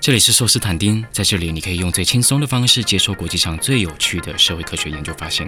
这里是寿斯坦丁，在这里你可以用最轻松的方式接受国际上最有趣的社会科学研究发现。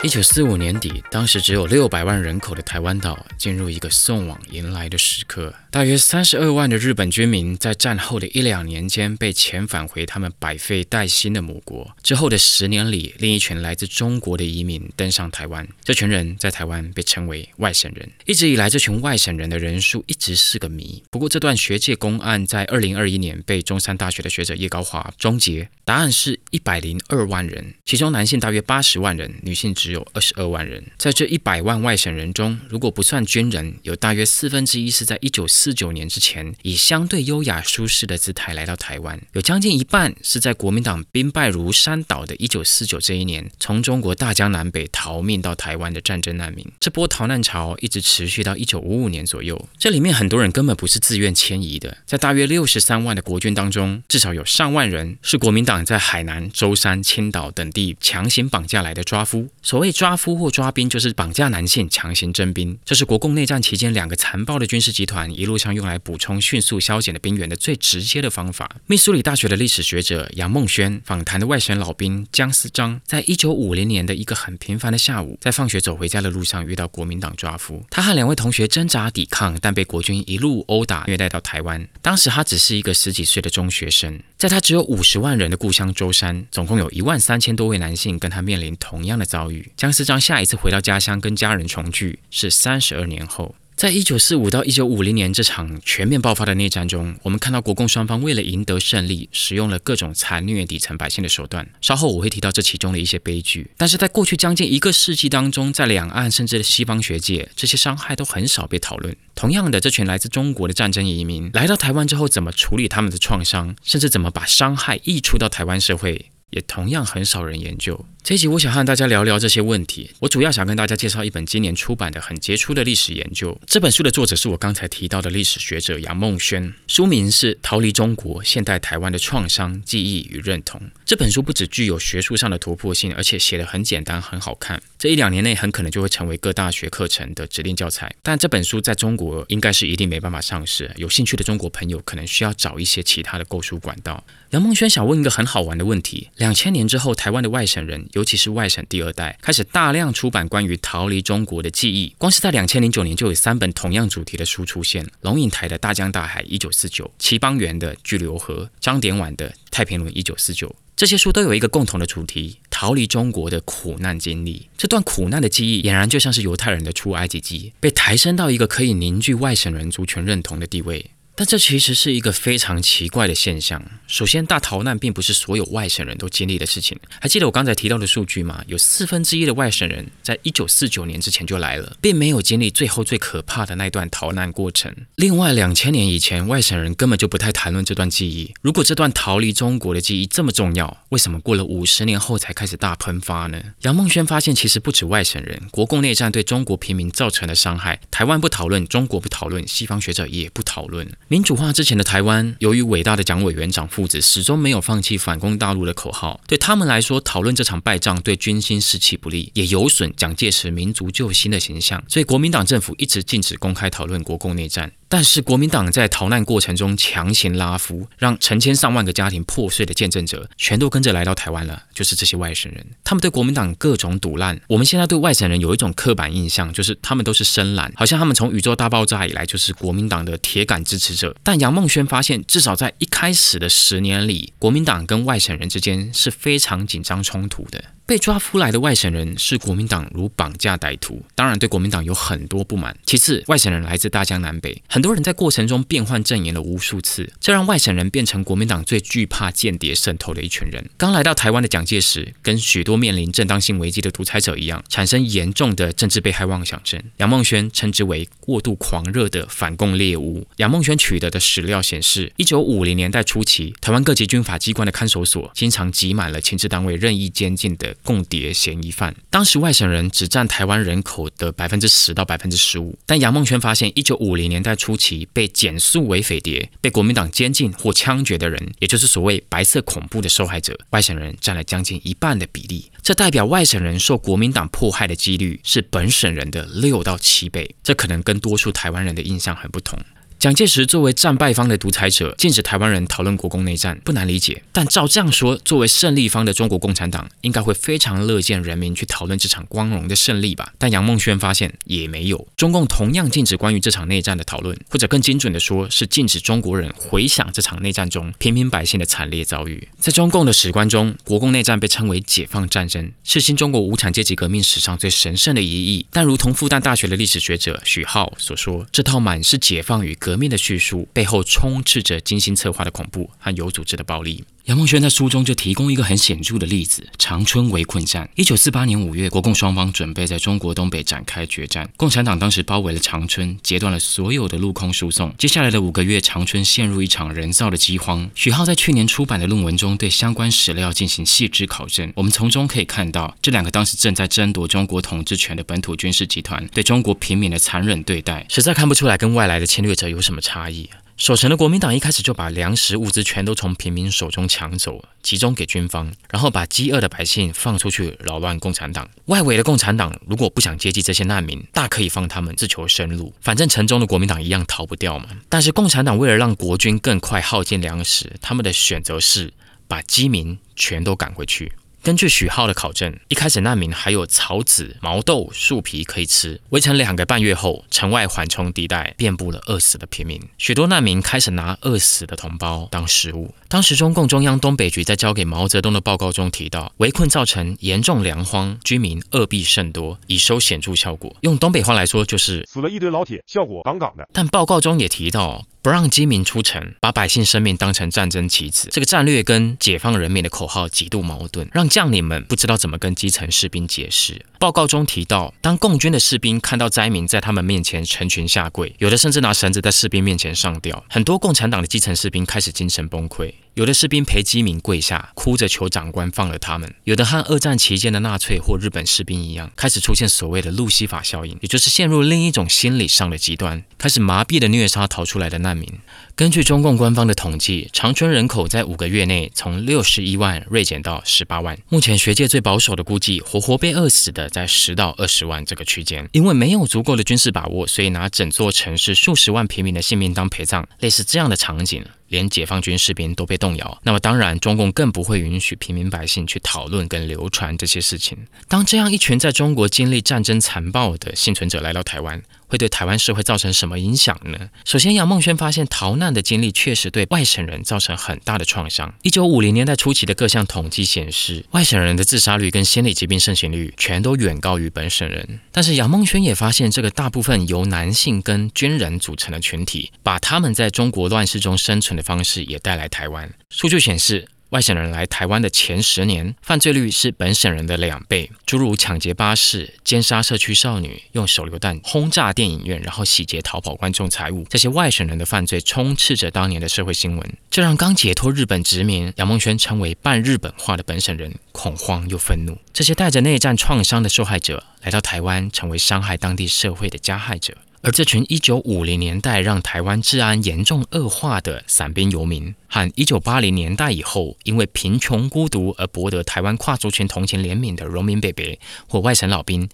一九四五年底，当时只有六百万人口的台湾岛进入一个送往迎来的时刻。大约三十二万的日本居民在战后的一两年间被遣返回他们百废待兴的母国。之后的十年里，另一群来自中国的移民登上台湾。这群人在台湾被称为外省人。一直以来，这群外省人的人数一直是个谜。不过，这段学界公案在二零二一年被中山大学的学者叶高华终结，答案是一百零二万人，其中男性大约八十万人，女性只。有二十二万人，在这一百万外省人中，如果不算军人，有大约四分之一是在一九四四九年之前以相对优雅舒适的姿态来到台湾，有将近一半是在国民党兵败如山倒的一九四九这一年，从中国大江南北逃命到台湾的战争难民。这波逃难潮一直持续到一九五五年左右，这里面很多人根本不是自愿迁移的，在大约六十三万的国军当中，至少有上万人是国民党在海南、舟山、青岛等地强行绑架来的抓夫。所谓抓夫或抓兵，就是绑架男性强行征兵。这是国共内战期间两个残暴的军事集团一路路上用来补充迅速消减的兵员的最直接的方法。密苏里大学的历史学者杨梦轩访谈的外省老兵姜思章，在一九五零年的一个很平凡的下午，在放学走回家的路上遇到国民党抓夫。他和两位同学挣扎抵抗，但被国军一路殴打虐待到台湾。当时他只是一个十几岁的中学生，在他只有五十万人的故乡舟山，总共有一万三千多位男性跟他面临同样的遭遇。姜思章下一次回到家乡跟家人重聚是三十二年后，在一九四五到一九五零年这场全面爆发的内战中，我们看到国共双方为了赢得胜利，使用了各种残虐底层百姓的手段。稍后我会提到这其中的一些悲剧。但是在过去将近一个世纪当中，在两岸甚至西方学界，这些伤害都很少被讨论。同样的，这群来自中国的战争移民来到台湾之后，怎么处理他们的创伤，甚至怎么把伤害溢出到台湾社会，也同样很少人研究。这一集我想和大家聊聊这些问题。我主要想跟大家介绍一本今年出版的很杰出的历史研究。这本书的作者是我刚才提到的历史学者杨梦轩，书名是《逃离中国：现代台湾的创伤、记忆与认同》。这本书不只具有学术上的突破性，而且写得很简单、很好看。这一两年内很可能就会成为各大学课程的指定教材。但这本书在中国应该是一定没办法上市。有兴趣的中国朋友可能需要找一些其他的购书管道。杨梦轩想问一个很好玩的问题：两千年之后，台湾的外省人。尤其是外省第二代开始大量出版关于逃离中国的记忆，光是在两千零九年就有三本同样主题的书出现：龙应台的《大江大海》一九四九，齐邦媛的《巨流河》，张典婉的《太平轮》一九四九。这些书都有一个共同的主题：逃离中国的苦难经历。这段苦难的记忆，俨然就像是犹太人的出埃及记，被抬升到一个可以凝聚外省人族群认同的地位。但这其实是一个非常奇怪的现象。首先，大逃难并不是所有外省人都经历的事情。还记得我刚才提到的数据吗？有四分之一的外省人在一九四九年之前就来了，并没有经历最后最可怕的那段逃难过程。另外，两千年以前，外省人根本就不太谈论这段记忆。如果这段逃离中国的记忆这么重要，为什么过了五十年后才开始大喷发呢？杨梦轩发现，其实不止外省人，国共内战对中国平民造成的伤害，台湾不讨论，中国不讨论，西方学者也不讨论。民主化之前的台湾，由于伟大的蒋委员长父子始终没有放弃反攻大陆的口号，对他们来说，讨论这场败仗对军心士气不利，也有损蒋介石民族救星的形象。所以国民党政府一直禁止公开讨论国共内战。但是国民党在逃难过程中强行拉夫，让成千上万个家庭破碎的见证者全都跟着来到台湾了，就是这些外省人。他们对国民党各种堵烂。我们现在对外省人有一种刻板印象，就是他们都是深蓝，好像他们从宇宙大爆炸以来就是国民党的铁杆支持者。但杨梦轩发现，至少在一开始的十年里，国民党跟外省人之间是非常紧张冲突的。被抓出来的外省人视国民党如绑架歹徒，当然对国民党有很多不满。其次，外省人来自大江南北，很多人在过程中变换阵营了无数次，这让外省人变成国民党最惧怕间谍渗透的一群人。刚来到台湾的蒋介石，跟许多面临正当性危机的独裁者一样，产生严重的政治被害妄想症。杨梦轩称之为过度狂热的反共猎物。杨梦轩取得的史料显示，一九五零年代初期，台湾各级军法机关的看守所经常挤满了情治单位任意监禁的。共谍嫌疑犯，当时外省人只占台湾人口的百分之十到百分之十五。但杨梦轩发现，一九五零年代初期被减速为匪谍、被国民党监禁或枪决的人，也就是所谓白色恐怖的受害者，外省人占了将近一半的比例。这代表外省人受国民党迫害的几率是本省人的六到七倍。这可能跟多数台湾人的印象很不同。蒋介石作为战败方的独裁者，禁止台湾人讨论国共内战，不难理解。但照这样说，作为胜利方的中国共产党，应该会非常乐见人民去讨论这场光荣的胜利吧？但杨梦轩发现也没有，中共同样禁止关于这场内战的讨论，或者更精准的说，是禁止中国人回想这场内战中平民百姓的惨烈遭遇。在中共的史观中，国共内战被称为解放战争，是新中国无产阶级革命史上最神圣的一役。但如同复旦大学的历史学者许浩所说，这套满是解放与革革命的叙述背后充斥着精心策划的恐怖和有组织的暴力。杨梦轩在书中就提供一个很显著的例子：长春围困战。一九四八年五月，国共双方准备在中国东北展开决战，共产党当时包围了长春，截断了所有的陆空输送。接下来的五个月，长春陷入一场人造的饥荒。许浩在去年出版的论文中对相关史料进行细致考证，我们从中可以看到，这两个当时正在争夺中国统治权的本土军事集团对中国平民的残忍对待，实在看不出来跟外来的侵略者有什么差异。守城的国民党一开始就把粮食物资全都从平民手中抢走，集中给军方，然后把饥饿的百姓放出去扰乱共产党。外围的共产党如果不想接济这些难民，大可以放他们自求生路，反正城中的国民党一样逃不掉嘛。但是共产党为了让国军更快耗尽粮食，他们的选择是把饥民全都赶回去。根据许浩的考证，一开始难民还有草籽、毛豆、树皮可以吃。围城两个半月后，城外缓冲地带遍布了饿死的平民，许多难民开始拿饿死的同胞当食物。当时中共中央东北局在交给毛泽东的报告中提到，围困造成严重粮荒，居民饿毙甚多，已收显著效果。用东北话来说，就是死了一堆老铁，效果杠杠的。但报告中也提到。不让饥民出城，把百姓生命当成战争棋子，这个战略跟解放人民的口号极度矛盾，让将领们不知道怎么跟基层士兵解释。报告中提到，当共军的士兵看到灾民在他们面前成群下跪，有的甚至拿绳子在士兵面前上吊，很多共产党的基层士兵开始精神崩溃。有的士兵陪饥民跪下，哭着求长官放了他们；有的和二战期间的纳粹或日本士兵一样，开始出现所谓的路西法效应，也就是陷入另一种心理上的极端，开始麻痹的虐杀逃出来的难民。根据中共官方的统计，长春人口在五个月内从六十一万锐减到十八万。目前学界最保守的估计，活活被饿死的在十到二十万这个区间。因为没有足够的军事把握，所以拿整座城市数十万平民的性命当陪葬，类似这样的场景。连解放军士兵都被动摇，那么当然，中共更不会允许平民百姓去讨论跟流传这些事情。当这样一群在中国经历战争残暴的幸存者来到台湾，会对台湾社会造成什么影响呢？首先，杨梦轩发现逃难的经历确实对外省人造成很大的创伤。一九五零年代初期的各项统计显示，外省人的自杀率跟心理疾病盛行率全都远高于本省人。但是，杨梦轩也发现，这个大部分由男性跟军人组成的群体，把他们在中国乱世中生存的。方式也带来台湾。数据显示，外省人来台湾的前十年，犯罪率是本省人的两倍。诸如抢劫巴士、奸杀社区少女、用手榴弹轰炸电影院，然后洗劫逃跑观众财物，这些外省人的犯罪充斥着当年的社会新闻，这让刚解脱日本殖民、杨梦轩成为半日本化的本省人恐慌又愤怒。这些带着内战创伤的受害者来到台湾，成为伤害当地社会的加害者。而这群一九五零年代让台湾治安严重恶化的散兵游民，和一九八零年代以后因为贫穷孤独而博得台湾跨族群同情怜悯的农民伯伯或外省老兵。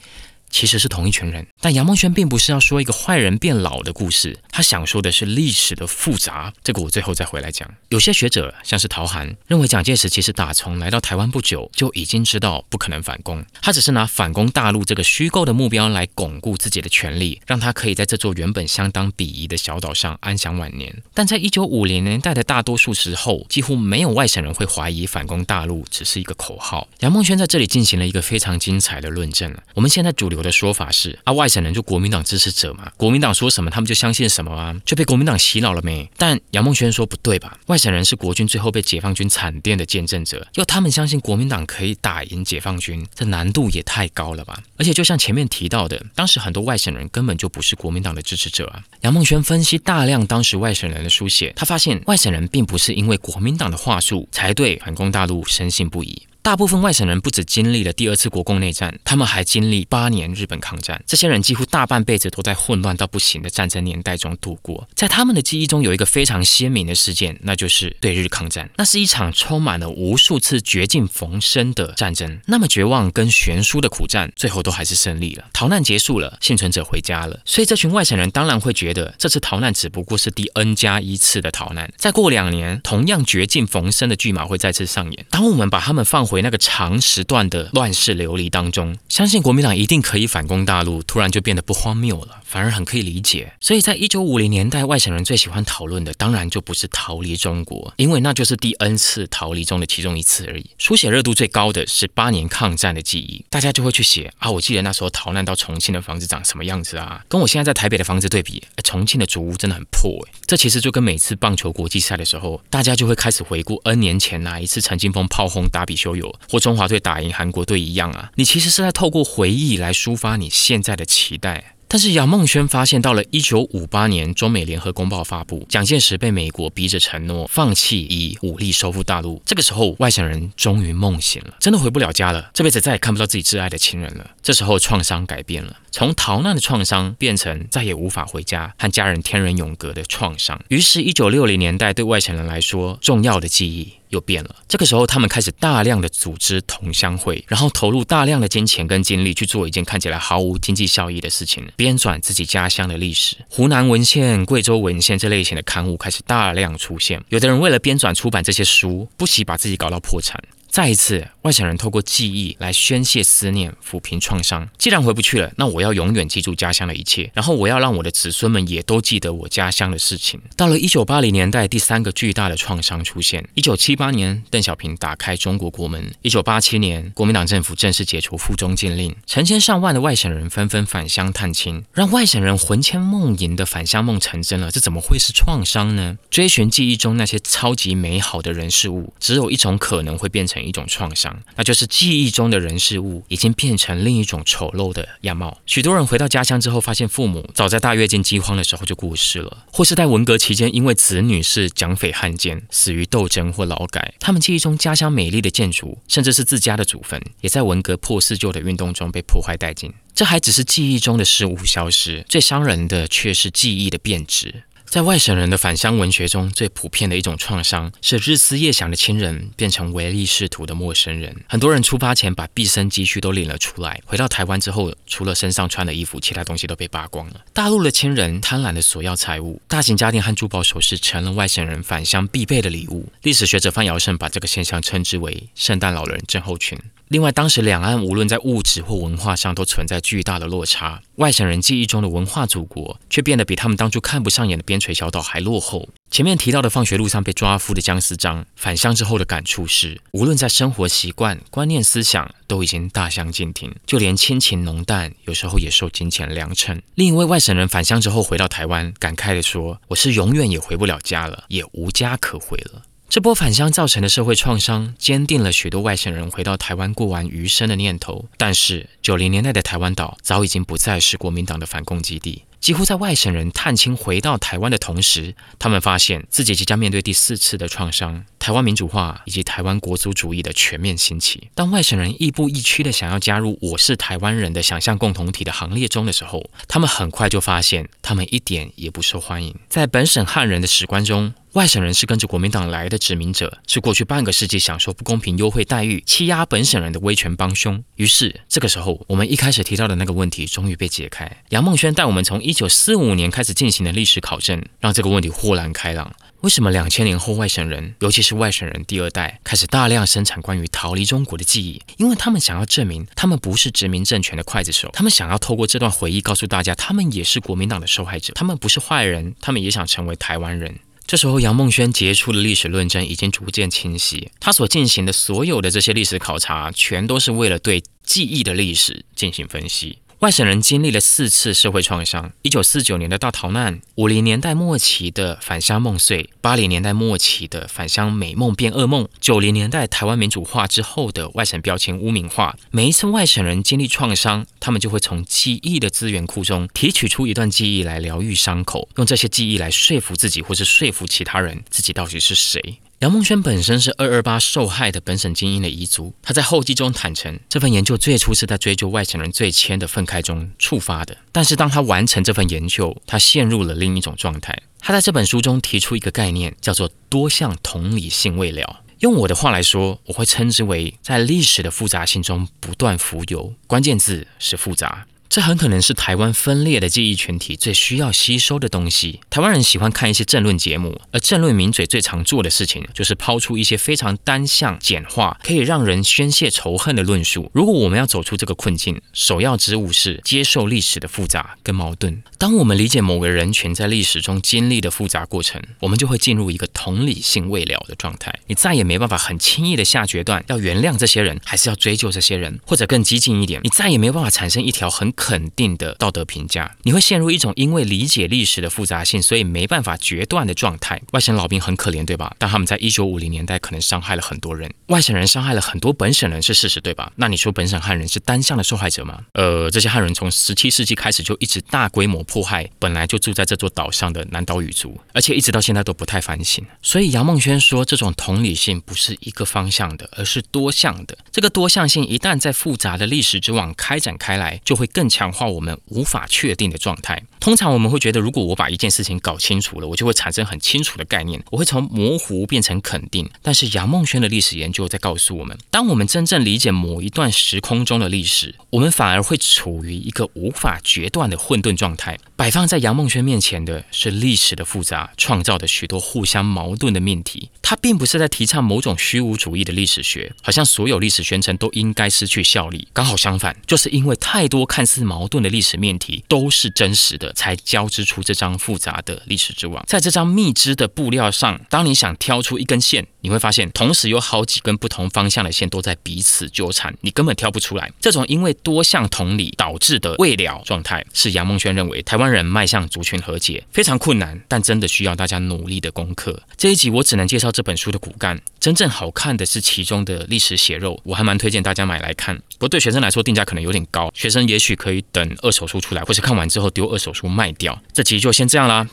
其实是同一群人，但杨梦轩并不是要说一个坏人变老的故事，他想说的是历史的复杂。这个我最后再回来讲。有些学者像是陶涵认为，蒋介石其实打从来到台湾不久就已经知道不可能反攻，他只是拿反攻大陆这个虚构的目标来巩固自己的权力，让他可以在这座原本相当鄙夷的小岛上安享晚年。但在一九五零年代的大多数时候，几乎没有外省人会怀疑反攻大陆只是一个口号。杨梦轩在这里进行了一个非常精彩的论证。我们现在主流。有的说法是啊，外省人就国民党支持者嘛，国民党说什么他们就相信什么啊，就被国民党洗脑了没？但杨梦轩说不对吧？外省人是国军最后被解放军惨电的见证者，要他们相信国民党可以打赢解放军，这难度也太高了吧？而且就像前面提到的，当时很多外省人根本就不是国民党的支持者啊。杨梦轩分析大量当时外省人的书写，他发现外省人并不是因为国民党的话术才对反攻大陆深信不疑。大部分外省人不止经历了第二次国共内战，他们还经历八年日本抗战。这些人几乎大半辈子都在混乱到不行的战争年代中度过。在他们的记忆中，有一个非常鲜明的事件，那就是对日抗战。那是一场充满了无数次绝境逢生的战争。那么绝望跟悬殊的苦战，最后都还是胜利了。逃难结束了，幸存者回家了。所以这群外省人当然会觉得，这次逃难只不过是第 N 加一次的逃难。再过两年，同样绝境逢生的剧码会再次上演。当我们把他们放回那个长时段的乱世流离当中，相信国民党一定可以反攻大陆，突然就变得不荒谬了，反而很可以理解。所以在一九五零年代，外省人最喜欢讨论的，当然就不是逃离中国，因为那就是第 N 次逃离中的其中一次而已。书写热度最高的是八年抗战的记忆，大家就会去写啊，我记得那时候逃难到重庆的房子长什么样子啊，跟我现在在台北的房子对比，重庆的竹屋真的很破诶。这其实就跟每次棒球国际赛的时候，大家就会开始回顾 N 年前哪一次陈金峰炮轰达比修友或中华队打赢韩国队一样啊，你其实是在透过回忆来抒发你现在的期待。但是杨梦轩发现，到了一九五八年，中美联合公报发布，蒋介石被美国逼着承诺放弃以武力收复大陆。这个时候，外省人终于梦醒了，真的回不了家了，这辈子再也看不到自己挚爱的亲人了。这时候，创伤改变了，从逃难的创伤变成再也无法回家和家人天人永隔的创伤。于是，一九六零年代对外省人来说，重要的记忆。又变了。这个时候，他们开始大量的组织同乡会，然后投入大量的金钱跟精力去做一件看起来毫无经济效益的事情——编纂自己家乡的历史。湖南文献、贵州文献这类型的刊物开始大量出现。有的人为了编纂出版这些书，不惜把自己搞到破产。再一次，外省人透过记忆来宣泄思念，抚平创伤。既然回不去了，那我要永远记住家乡的一切，然后我要让我的子孙们也都记得我家乡的事情。到了一九八零年代，第三个巨大的创伤出现。一九七八年，邓小平打开中国国门；一九八七年，国民党政府正式解除附中禁令，成千上万的外省人纷纷返乡探亲，让外省人魂牵梦萦的返乡梦成真了。这怎么会是创伤呢？追寻记忆中那些超级美好的人事物，只有一种可能会变成。一种创伤，那就是记忆中的人事物已经变成另一种丑陋的样貌。许多人回到家乡之后，发现父母早在大跃进饥荒的时候就过世了，或是在文革期间因为子女是蒋匪汉奸死于斗争或劳改。他们记忆中家乡美丽的建筑，甚至是自家的祖坟，也在文革破四旧的运动中被破坏殆尽。这还只是记忆中的事物消失，最伤人的却是记忆的变质。在外省人的返乡文学中，最普遍的一种创伤是日思夜想的亲人变成唯利是图的陌生人。很多人出发前把毕生积蓄都领了出来，回到台湾之后，除了身上穿的衣服，其他东西都被扒光了。大陆的亲人贪婪的索要财物，大型家电和珠宝首饰成了外省人返乡必备的礼物。历史学者范尧胜把这个现象称之为“圣诞老人症候群”。另外，当时两岸无论在物质或文化上都存在巨大的落差，外省人记忆中的文化祖国却变得比他们当初看不上眼的边陲小岛还落后。前面提到的放学路上被抓夫的姜思章，返乡之后的感触是，无论在生活习惯、观念、思想都已经大相径庭，就连亲情浓淡，有时候也受金钱量称。另一位外省人返乡之后回到台湾，感慨地说：“我是永远也回不了家了，也无家可回了。”这波返乡造成的社会创伤，坚定了许多外省人回到台湾过完余生的念头。但是，九零年代的台湾岛早已经不再是国民党的反共基地。几乎在外省人探亲回到台湾的同时，他们发现自己即将面对第四次的创伤——台湾民主化以及台湾国族主义的全面兴起。当外省人亦步亦趋的想要加入“我是台湾人”的想象共同体的行列中的时候，他们很快就发现，他们一点也不受欢迎。在本省汉人的史观中，外省人是跟着国民党来的殖民者，是过去半个世纪享受不公平优惠待遇、欺压本省人的威权帮凶。于是，这个时候，我们一开始提到的那个问题终于被解开。杨梦轩带我们从一九四五年开始进行的历史考证，让这个问题豁然开朗。为什么两千年后外省人，尤其是外省人第二代，开始大量生产关于逃离中国的记忆？因为他们想要证明，他们不是殖民政权的刽子手，他们想要透过这段回忆告诉大家，他们也是国民党的受害者，他们不是坏人，他们也想成为台湾人。这时候，杨梦轩杰出的历史论证已经逐渐清晰。他所进行的所有的这些历史考察，全都是为了对记忆的历史进行分析。外省人经历了四次社会创伤：一九四九年的大逃难，五零年代末期的返乡梦碎，八零年代末期的返乡美梦变噩梦，九零年代台湾民主化之后的外省标签污名化。每一次外省人经历创伤，他们就会从记忆的资源库中提取出一段记忆来疗愈伤口，用这些记忆来说服自己，或是说服其他人自己到底是谁。杨梦轩本身是二二八受害的本省精英的遗族，他在后记中坦诚，这份研究最初是在追究外省人最迁的愤慨中触发的。但是当他完成这份研究，他陷入了另一种状态。他在这本书中提出一个概念，叫做多项同理性未了。用我的话来说，我会称之为在历史的复杂性中不断浮游。关键字是复杂。这很可能是台湾分裂的记忆群体最需要吸收的东西。台湾人喜欢看一些政论节目，而政论名嘴最常做的事情就是抛出一些非常单向、简化，可以让人宣泄仇恨的论述。如果我们要走出这个困境，首要之务是接受历史的复杂跟矛盾。当我们理解某个人群在历史中经历的复杂过程，我们就会进入一个同理性未了的状态。你再也没办法很轻易的下决断，要原谅这些人，还是要追究这些人，或者更激进一点，你再也没办法产生一条很。肯定的道德评价，你会陷入一种因为理解历史的复杂性，所以没办法决断的状态。外省老兵很可怜，对吧？但他们在一九五零年代可能伤害了很多人，外省人伤害了很多本省人是事实，对吧？那你说本省汉人是单向的受害者吗？呃，这些汉人从十七世纪开始就一直大规模迫害本来就住在这座岛上的南岛语族，而且一直到现在都不太反省。所以杨梦轩说，这种同理性不是一个方向的，而是多项的。这个多项性一旦在复杂的历史之网开展开来，就会更。强化我们无法确定的状态。通常我们会觉得，如果我把一件事情搞清楚了，我就会产生很清楚的概念，我会从模糊变成肯定。但是杨梦轩的历史研究在告诉我们，当我们真正理解某一段时空中的历史，我们反而会处于一个无法决断的混沌状态。摆放在杨梦轩面前的是历史的复杂创造的许多互相矛盾的命题。他并不是在提倡某种虚无主义的历史学，好像所有历史宣称都应该失去效力。刚好相反，就是因为太多看似矛盾的历史命题都是真实的。才交织出这张复杂的历史之网。在这张密织的布料上，当你想挑出一根线，你会发现同时有好几根不同方向的线都在彼此纠缠，你根本挑不出来。这种因为多项同理导致的未了状态，是杨梦轩认为台湾人迈向族群和解非常困难，但真的需要大家努力的功课。这一集我只能介绍这本书的骨干，真正好看的是其中的历史血肉，我还蛮推荐大家买来看。不过对学生来说定价可能有点高，学生也许可以等二手书出来，或是看完之后丢二手书卖掉。这集就先这样啦。